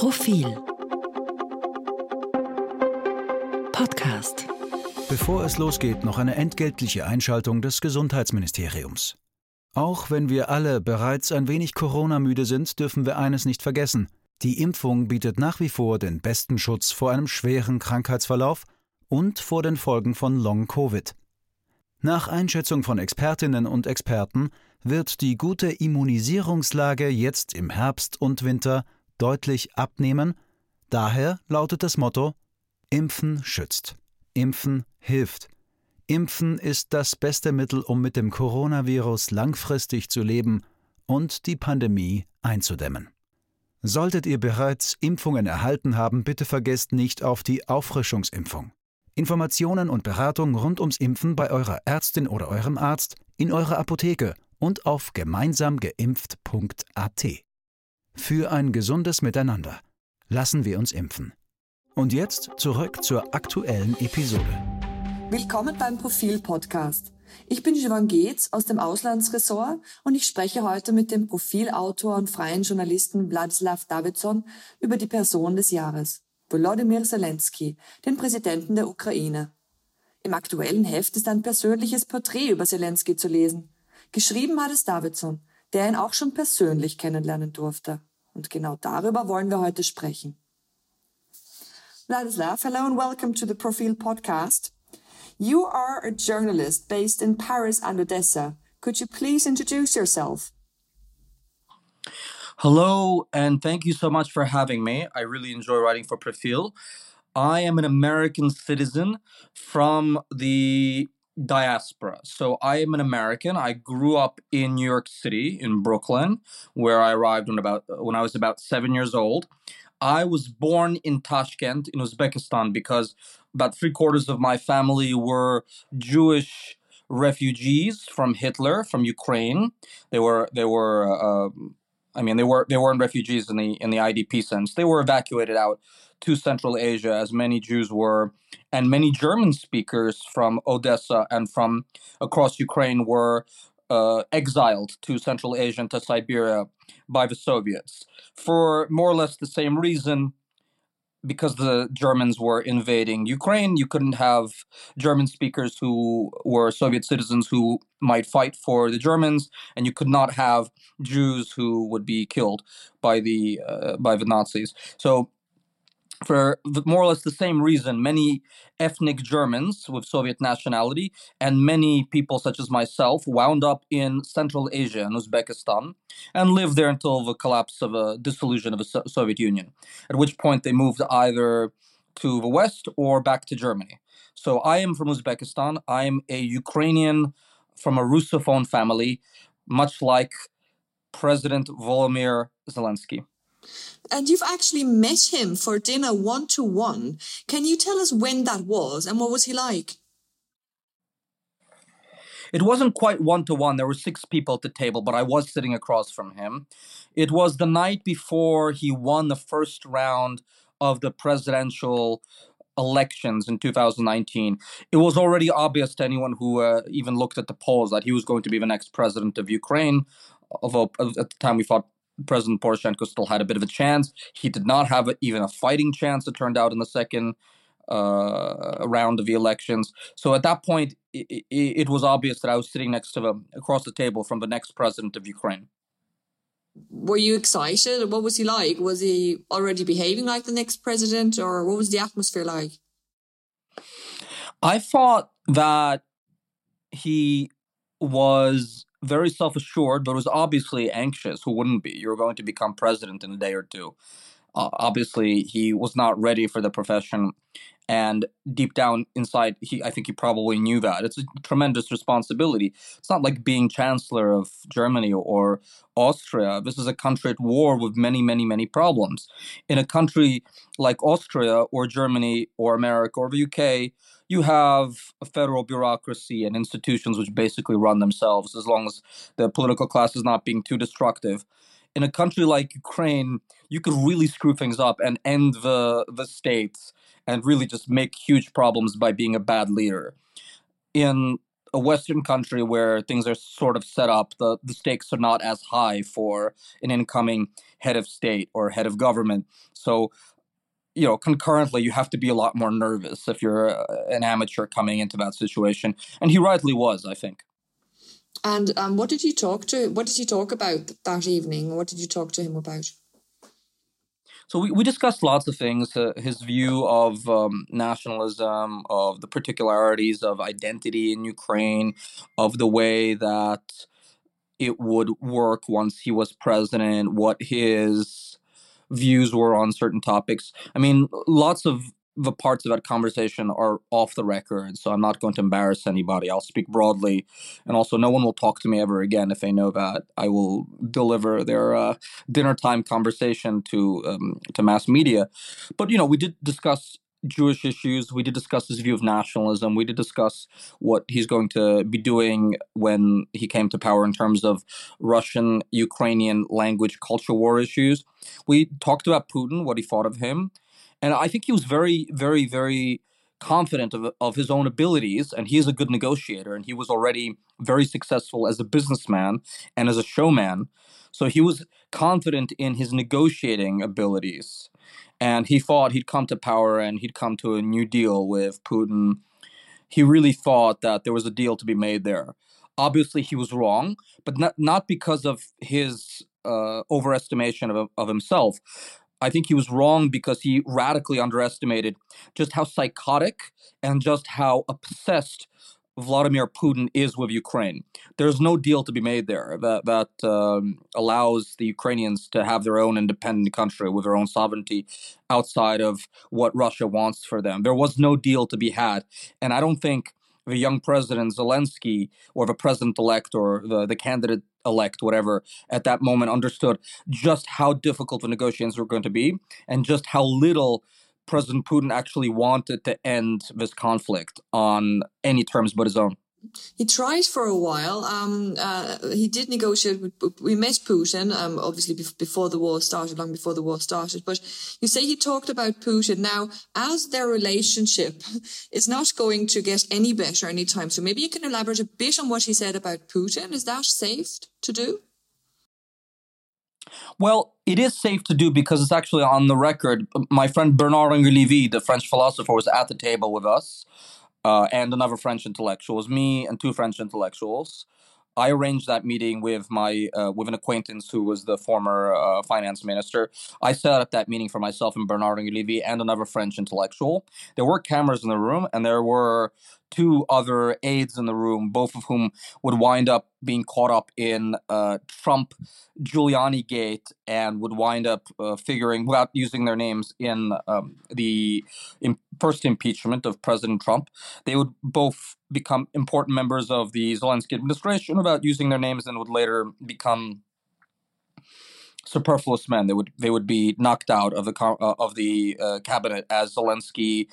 Profil Podcast Bevor es losgeht, noch eine entgeltliche Einschaltung des Gesundheitsministeriums. Auch wenn wir alle bereits ein wenig Corona-müde sind, dürfen wir eines nicht vergessen. Die Impfung bietet nach wie vor den besten Schutz vor einem schweren Krankheitsverlauf und vor den Folgen von Long-Covid. Nach Einschätzung von Expertinnen und Experten wird die gute Immunisierungslage jetzt im Herbst und Winter deutlich abnehmen. Daher lautet das Motto Impfen schützt. Impfen hilft. Impfen ist das beste Mittel, um mit dem Coronavirus langfristig zu leben und die Pandemie einzudämmen. Solltet ihr bereits Impfungen erhalten haben, bitte vergesst nicht auf die Auffrischungsimpfung. Informationen und Beratung rund ums Impfen bei eurer Ärztin oder eurem Arzt, in eurer Apotheke und auf gemeinsamgeimpft.at. Für ein gesundes Miteinander. Lassen wir uns impfen. Und jetzt zurück zur aktuellen Episode. Willkommen beim Profil-Podcast. Ich bin Siobhan Geetz aus dem Auslandsressort und ich spreche heute mit dem Profilautor und freien Journalisten Wladislav Davidson über die Person des Jahres, Volodymyr Zelensky, den Präsidenten der Ukraine. Im aktuellen Heft ist ein persönliches Porträt über Zelensky zu lesen. Geschrieben hat es Davidson, der ihn auch schon persönlich kennenlernen durfte. Und genau darüber wollen wir heute sprechen. Vladislav, hello and welcome to the Profil podcast. You are a journalist based in Paris and Odessa. Could you please introduce yourself? Hello, and thank you so much for having me. I really enjoy writing for Profil. I am an American citizen from the diaspora. So I am an American. I grew up in New York City, in Brooklyn, where I arrived when about when I was about seven years old. I was born in Tashkent, in Uzbekistan, because about three quarters of my family were Jewish refugees from Hitler, from Ukraine. They were they were. Uh, I mean, they were they weren't refugees in the in the IDP sense. They were evacuated out to Central Asia, as many Jews were, and many German speakers from Odessa and from across Ukraine were uh, exiled to Central Asia and to Siberia by the Soviets for more or less the same reason because the Germans were invading Ukraine, you couldn't have German speakers who were Soviet citizens who might fight for the Germans, and you could not have Jews who would be killed by the uh, by the Nazis. So for more or less the same reason, many ethnic Germans with Soviet nationality and many people such as myself wound up in Central Asia and Uzbekistan and lived there until the collapse of a dissolution of the so- Soviet Union, at which point they moved either to the West or back to Germany. So I am from Uzbekistan. I'm a Ukrainian from a Russophone family, much like President Volodymyr Zelensky. And you've actually met him for dinner one to one. Can you tell us when that was and what was he like? It wasn't quite one to one. There were six people at the table, but I was sitting across from him. It was the night before he won the first round of the presidential elections in 2019. It was already obvious to anyone who uh, even looked at the polls that he was going to be the next president of Ukraine. Although at the time we thought President Poroshenko still had a bit of a chance. He did not have a, even a fighting chance, it turned out, in the second uh, round of the elections. So at that point, it, it, it, was obvious that I was sitting next to him across the table from the next president of Ukraine. Were you excited? What was he like? Was he already behaving like the next president, or what was the atmosphere like? I thought that he was very self assured, but was obviously anxious. Who wouldn't be? You're going to become president in a day or two. Uh, obviously, he was not ready for the profession, and deep down inside, he I think he probably knew that it's a tremendous responsibility. It's not like being chancellor of Germany or Austria. This is a country at war with many, many, many problems. In a country like Austria or Germany or America or the UK, you have a federal bureaucracy and institutions which basically run themselves as long as the political class is not being too destructive. In a country like Ukraine, you could really screw things up and end the the state and really just make huge problems by being a bad leader. In a Western country where things are sort of set up, the, the stakes are not as high for an incoming head of state or head of government. So, you know, concurrently, you have to be a lot more nervous if you're a, uh, an amateur coming into that situation. And he rightly was, I think. And um, what did you talk to? What did you talk about that evening? What did you talk to him about? So we, we discussed lots of things. Uh, his view of um, nationalism, of the particularities of identity in Ukraine, of the way that it would work once he was president, what his views were on certain topics. I mean, lots of the parts of that conversation are off the record, so I'm not going to embarrass anybody. I'll speak broadly, and also no one will talk to me ever again if they know that I will deliver their uh, dinner time conversation to um, to mass media. But you know, we did discuss Jewish issues. We did discuss his view of nationalism. We did discuss what he's going to be doing when he came to power in terms of Russian Ukrainian language culture war issues. We talked about Putin, what he thought of him. And I think he was very, very, very confident of, of his own abilities. And he is a good negotiator. And he was already very successful as a businessman and as a showman. So he was confident in his negotiating abilities. And he thought he'd come to power and he'd come to a new deal with Putin. He really thought that there was a deal to be made there. Obviously, he was wrong, but not, not because of his uh, overestimation of, of himself, I think he was wrong because he radically underestimated just how psychotic and just how obsessed Vladimir Putin is with Ukraine. There's no deal to be made there that that um, allows the Ukrainians to have their own independent country with their own sovereignty outside of what Russia wants for them. There was no deal to be had, and I don't think the young president Zelensky or the president elect or the, the candidate elect, whatever, at that moment understood just how difficult the negotiations were going to be and just how little President Putin actually wanted to end this conflict on any terms but his own. He tried for a while. Um, uh, he did negotiate with. We met Putin, um, obviously before the war started, long before the war started. But you say he talked about Putin. Now, as their relationship is not going to get any better anytime so maybe you can elaborate a bit on what he said about Putin. Is that safe to do? Well, it is safe to do because it's actually on the record. My friend Bernard Henri Lévy, the French philosopher, was at the table with us uh, and another French intellectual. It was me and two French intellectuals. I arranged that meeting with my uh, with an acquaintance who was the former uh, finance minister. I set up that meeting for myself and Bernard Lévy and another French intellectual. There were cameras in the room, and there were two other aides in the room, both of whom would wind up being caught up in uh, Trump Giuliani Gate and would wind up uh, figuring, without using their names, in um, the in first impeachment of President Trump. They would both become important members of the Zelensky administration without using their names and would later become superfluous men. They would they would be knocked out of the uh, of the uh, cabinet as Zelensky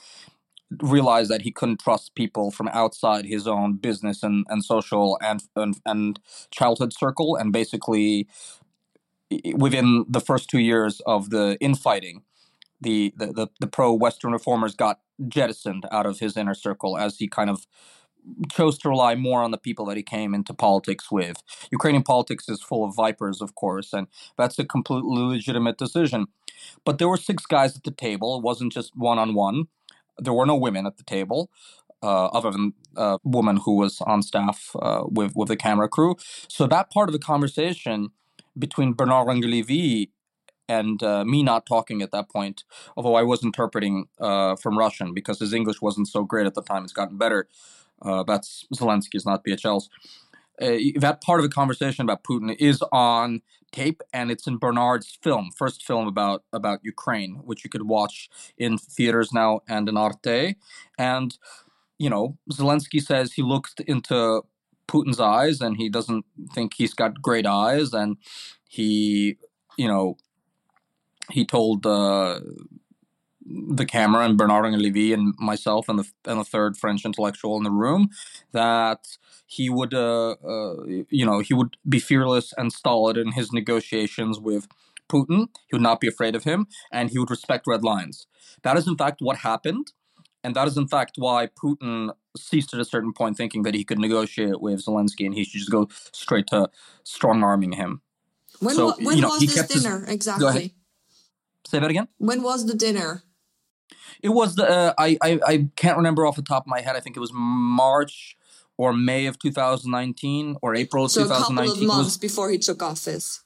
realized that he couldn't trust people from outside his own business and, and social and, and and childhood circle and basically within the first two years of the infighting the the, the, pro western reformers got jettisoned out of his inner circle as he kind of chose to rely more on the people that he came into politics with. Ukrainian politics is full of vipers, of course, and that's a completely legitimate decision. But there were six guys at the table. It wasn't just one on one. There were no women at the table, uh, other than a woman who was on staff uh, with with the camera crew. So that part of the conversation between Bernard Lévy and uh, me not talking at that point, although I was interpreting uh, from Russian because his English wasn't so great at the time. It's gotten better. Uh, that's Zelensky's, not BHL's. Uh, that part of the conversation about Putin is on tape, and it's in Bernard's film, first film about about Ukraine, which you could watch in theaters now and in Arte. And you know, Zelensky says he looked into Putin's eyes, and he doesn't think he's got great eyes, and he, you know, he told. Uh, the camera and Bernard Lévy and myself and the and the third French intellectual in the room that he would uh, uh, you know he would be fearless and stolid in his negotiations with Putin. He would not be afraid of him and he would respect red lines. That is in fact what happened. And that is in fact why Putin ceased at a certain point thinking that he could negotiate with Zelensky and he should just go straight to strong arming him. When, So, when you know, was this his- dinner Go exactly? Say that again. When was the dinner? It was the uh, I, I I can't remember off the top of my head. I think it was March or May of 2019 or April of So a couple 2019. of It was- months before he took office.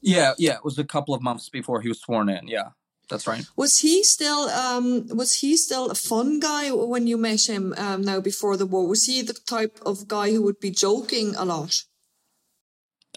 yeah, yeah, it was a couple of months before he was sworn in. Yeah, that's right. Was he still um was he still a fun guy when you met him um now before the war? Was he the type of guy who would be joking a lot?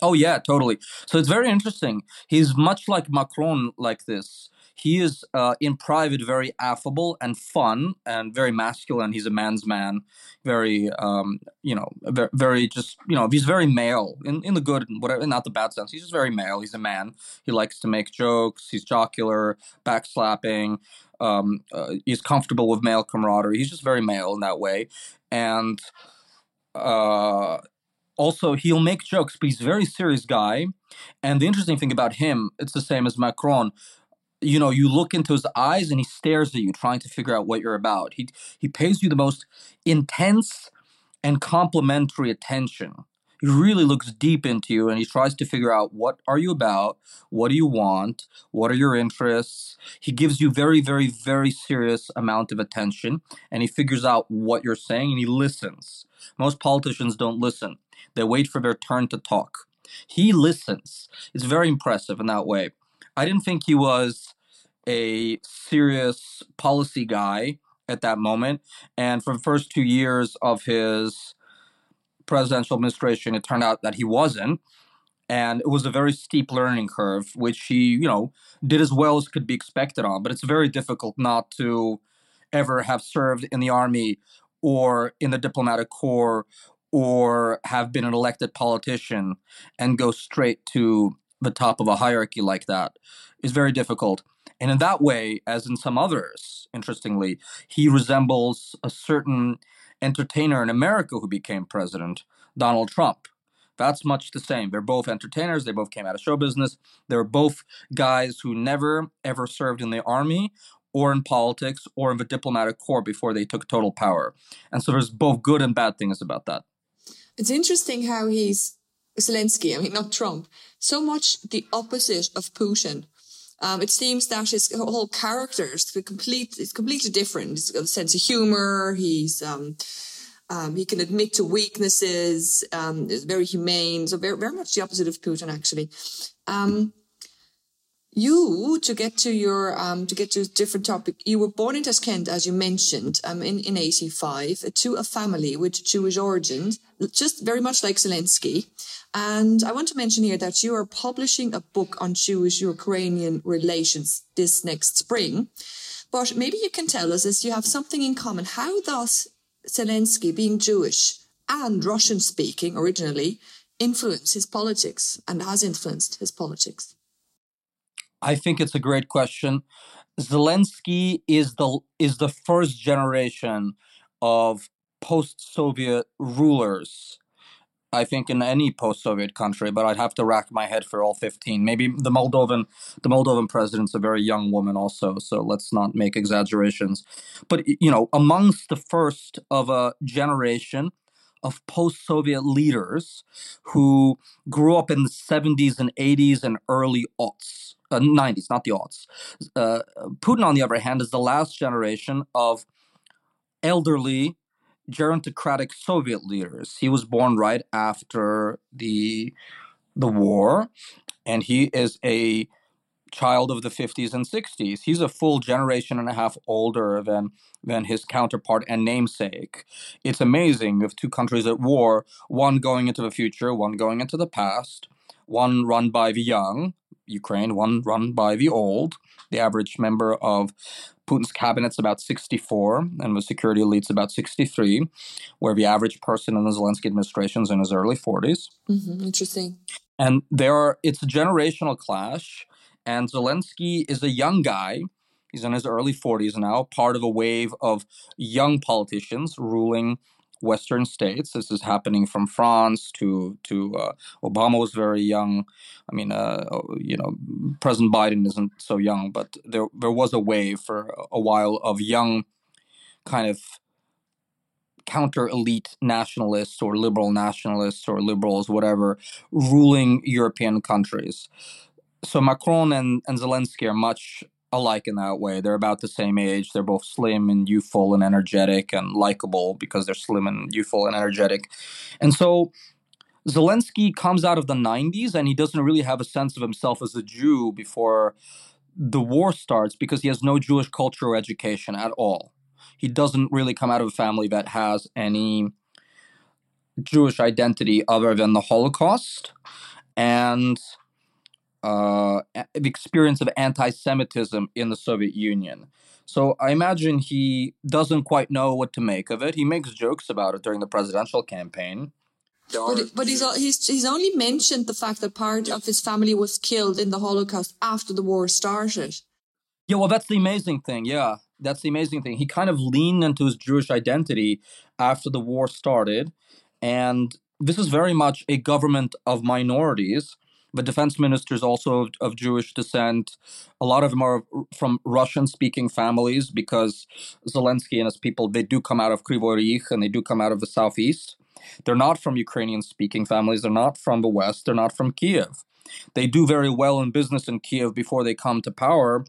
Oh yeah, totally. So it's very interesting. He's much like Macron like this. He is uh, in private very affable and fun and very masculine. He's a man's man, very um, you know, very, just you know, he's very male in, in the good and whatever, not the bad sense. He's just very male. He's a man. He likes to make jokes. He's jocular, backslapping. Um, uh, he's comfortable with male camaraderie. He's just very male in that way, and uh, also he'll make jokes, but he's a very serious guy. And the interesting thing about him, it's the same as Macron. You know, you look into his eyes and he stares at you, trying to figure out what you're about. He he pays you the most intense and complimentary attention. He really looks deep into you and he tries to figure out what are you about, what do you want, what are your interests. He gives you very, very, very serious amount of attention and he figures out what you're saying and he listens. Most politicians don't listen. They wait for their turn to talk. He listens. It's very impressive in that way. I didn't think he was a serious policy guy at that moment. And for the first two years of his presidential administration, it turned out that he wasn't. And it was a very steep learning curve, which he, you know, did as well as could be expected on. But it's very difficult not to ever have served in the army or in the diplomatic corps or have been an elected politician and go straight to the top of a hierarchy like that is very difficult. And in that way, as in some others, interestingly, he resembles a certain entertainer in America who became president, Donald Trump. That's much the same. They're both entertainers. They both came out of show business. They're both guys who never, ever served in the army or in politics or in the diplomatic corps before they took total power. And so there's both good and bad things about that. It's interesting how he's Zelensky, I mean not Trump, so much the opposite of Putin. Um, it seems that his whole character is complete is completely different. He's got a sense of humor. He's um, um, he can admit to weaknesses. Um, very humane. So very very much the opposite of Putin, actually. Um, you to get to your um, to get to a different topic. You were born in Tashkent, as you mentioned, um, in in eighty five, to a family with Jewish origins, just very much like Zelensky. And I want to mention here that you are publishing a book on Jewish Ukrainian relations this next spring. But maybe you can tell us, as you have something in common, how does Zelensky, being Jewish and Russian speaking originally, influence his politics and has influenced his politics? I think it's a great question. Zelensky is the is the first generation of post-Soviet rulers. I think in any post-Soviet country, but I'd have to rack my head for all 15. Maybe the Moldovan the Moldovan president's a very young woman also, so let's not make exaggerations. But you know, amongst the first of a generation of post-Soviet leaders who grew up in the 70s and 80s and early aughts, uh, 90s, not the aughts. Uh, Putin, on the other hand, is the last generation of elderly gerontocratic Soviet leaders. He was born right after the the war, and he is a child of the 50s and 60s. He's a full generation and a half older than than his counterpart and namesake. It's amazing with two countries at war, one going into the future, one going into the past, one run by the young, Ukraine, one run by the old. The average member of Putin's cabinet's about 64, and the security elite's about 63, where the average person in the Zelensky administration is in his early 40s. Mm-hmm. Interesting. And there are it's a generational clash, and Zelensky is a young guy. He's in his early 40s now, part of a wave of young politicians ruling Western states. This is happening from France to to uh, Obama was very young. I mean, uh, you know, President Biden isn't so young, but there there was a wave for a while of young, kind of counter elite nationalists or liberal nationalists or liberals, whatever, ruling European countries. So Macron and, and Zelensky are much alike in that way. They're about the same age. They're both slim and youthful and energetic and likable because they're slim and youthful and energetic. And so Zelensky comes out of the 90s and he doesn't really have a sense of himself as a Jew before the war starts because he has no Jewish culture or education at all. He doesn't really come out of a family that has any Jewish identity other than the Holocaust. And uh, the experience of anti-Semitism in the Soviet Union. So I imagine he doesn't quite know what to make of it. He makes jokes about it during the presidential campaign. But, but he's, he's he's only mentioned the fact that part of his family was killed in the Holocaust after the war started. Yeah, well, that's the amazing thing. Yeah, that's the amazing thing. He kind of leaned into his Jewish identity after the war started, and this is very much a government of minorities the defense ministers also of, of, Jewish descent. A lot of them are from Russian-speaking families because Zelensky and his people they do come out of Kryvyi Rih and they do come out of the southeast. They're not from Ukrainian-speaking families. They're not from the west. They're not from Kiev. They do very well in business in Kiev before they come to power,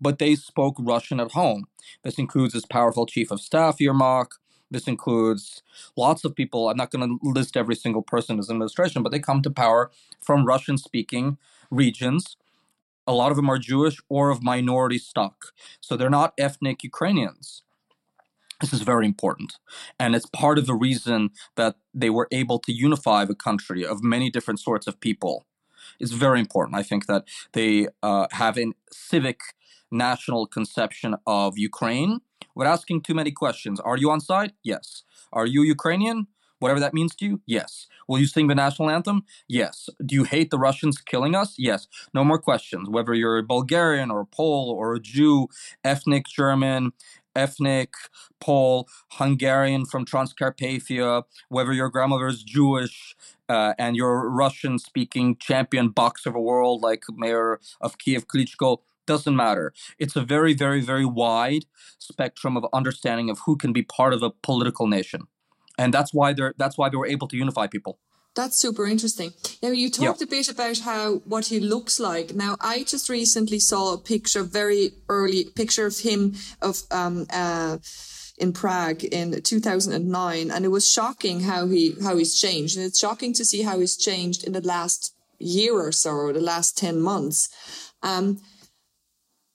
but they spoke Russian at home. This includes his powerful chief of staff Yermak, this includes lots of people. I'm not going to list every single person as administration, but they come to power from Russian speaking regions. A lot of them are Jewish or of minority stock. So they're not ethnic Ukrainians. This is very important. And it's part of the reason that they were able to unify the country of many different sorts of people. It's very important. I think that they uh, have a civic national conception of Ukraine we're asking too many questions. Are you on side? Yes. Are you Ukrainian? Whatever that means to you? Yes. Will you sing the national anthem? Yes. Do you hate the Russians killing us? Yes. No more questions. Whether you're a Bulgarian or a Pole or a Jew, ethnic German, ethnic Pole, Hungarian from Transcarpathia, whether your grandmother is Jewish uh, and you're Russian speaking champion boxer of the world like Mayor of Kiev Klitschko, doesn't matter. It's a very, very, very wide spectrum of understanding of who can be part of a political nation, and that's why they're that's why they were able to unify people. That's super interesting. Now you talked yeah. a bit about how what he looks like. Now I just recently saw a picture, very early picture of him of um uh in Prague in 2009, and it was shocking how he how he's changed, and it's shocking to see how he's changed in the last year or so, or the last ten months. Um,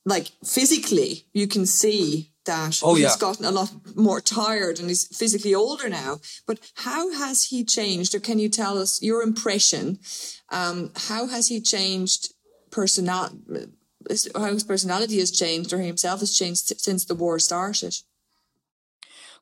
like physically, you can see that oh, he's yeah. gotten a lot more tired and he's physically older now. But how has he changed, or can you tell us your impression? Um, how has he changed personal? How his personality has changed, or himself has changed since the war started?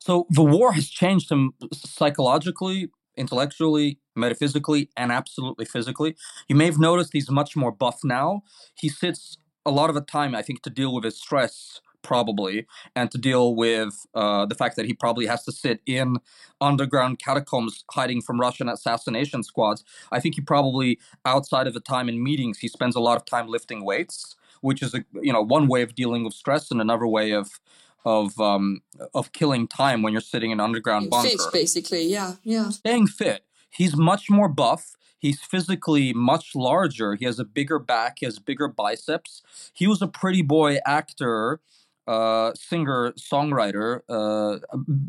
So the war has changed him psychologically, intellectually, metaphysically, and absolutely physically. You may have noticed he's much more buff now. He sits a lot of the time, I think, to deal with his stress probably, and to deal with uh, the fact that he probably has to sit in underground catacombs hiding from Russian assassination squads. I think he probably, outside of the time in meetings, he spends a lot of time lifting weights, which is a you know one way of dealing with stress and another way of of um, of killing time when you're sitting in underground bunker. Fit, basically, yeah, yeah. Staying fit. He's much more buff. He's physically much larger. He has a bigger back. He has bigger biceps. He was a pretty boy actor, uh, singer, songwriter, uh,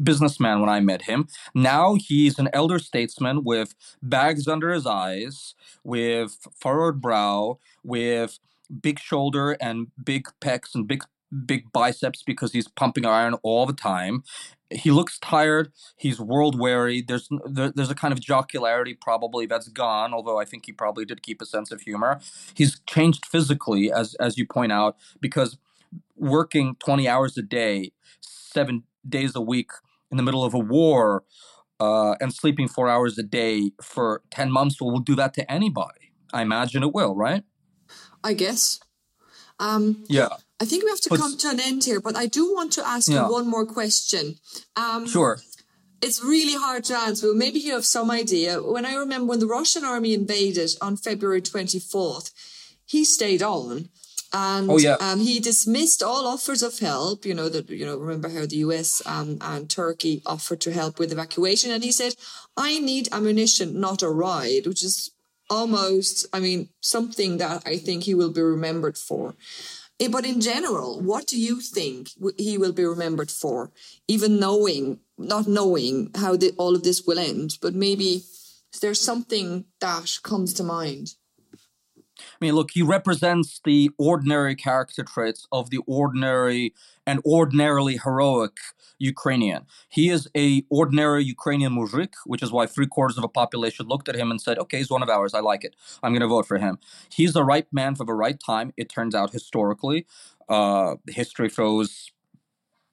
businessman when I met him. Now he's an elder statesman with bags under his eyes, with furrowed brow, with big shoulder and big pecs and big big biceps because he's pumping iron all the time he looks tired. He's world weary. There's there, there's a kind of jocularity probably that's gone. Although I think he probably did keep a sense of humor. He's changed physically, as as you point out, because working 20 hours a day, seven days a week in the middle of a war, uh, and sleeping four hours a day for 10 months will do that to anybody. I imagine it will, right? I guess. Um, yeah. I think we have to but, come to an end here, but I do want to ask yeah. you one more question. Um, sure. It's really hard to answer. Maybe you have some idea. When I remember when the Russian army invaded on February 24th, he stayed on and oh, yeah. um, he dismissed all offers of help. You know that you know remember how the U.S. Um, and Turkey offered to help with evacuation, and he said, "I need ammunition, not a ride," which is almost, I mean, something that I think he will be remembered for. Eh, but in general, what do you think he will be remembered for? Even knowing, not knowing how the, all of this will end, but maybe there's something that comes to mind. I mean, look, he represents the ordinary character traits of the ordinary and ordinarily heroic Ukrainian. He is a ordinary Ukrainian muzhik, which is why three quarters of a population looked at him and said, "Okay, he's one of ours. I like it. I'm going to vote for him." He's the right man for the right time. It turns out historically, uh, history throws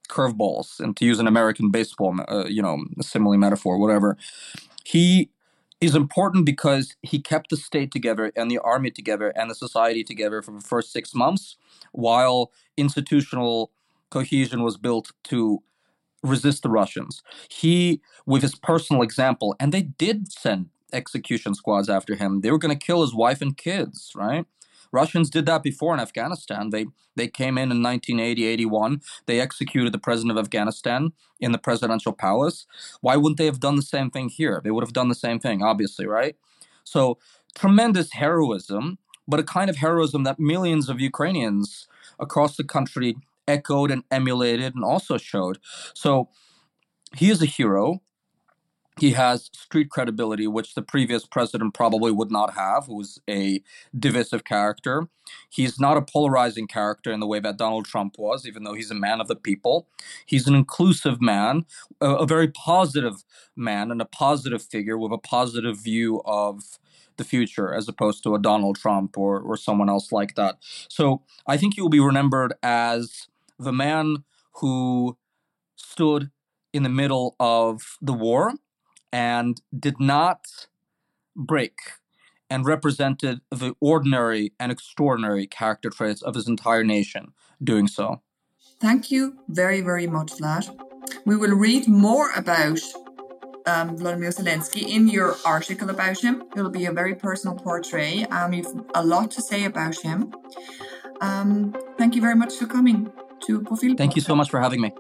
curveballs, and to use an American baseball, uh, you know, simile metaphor, whatever. He is important because he kept the state together and the army together and the society together for the first six months, while institutional cohesion was built to resist the Russians. He, with his personal example, and they did send execution squads after him. They were going to kill his wife and kids, right? Russians did that before in Afghanistan. They they came in in 1980, 81. They executed the president of Afghanistan in the presidential palace. Why wouldn't they have done the same thing here? They would have done the same thing, obviously, right? So tremendous heroism, but a kind of heroism that millions of Ukrainians across the country echoed and emulated and also showed. So he is a hero. He has street credibility, which the previous president probably would not have, who was a divisive character. He's not a polarizing character in the way that Donald Trump was, even though he's a man of the people. He's an inclusive man, a, a very positive man, and a positive figure with a positive view of the future as opposed to a Donald Trump or, or someone else like that. So I think he will be remembered as the man who stood in the middle of the war and did not break and represented the ordinary and extraordinary character traits of his entire nation doing so. Thank you very, very much, Vlad. We will read more about um, Vladimir Zelensky in your article about him. It'll be a very personal portrait. Um, you've a lot to say about him. Um, thank you very much for coming to Profil. Thank you so much for having me.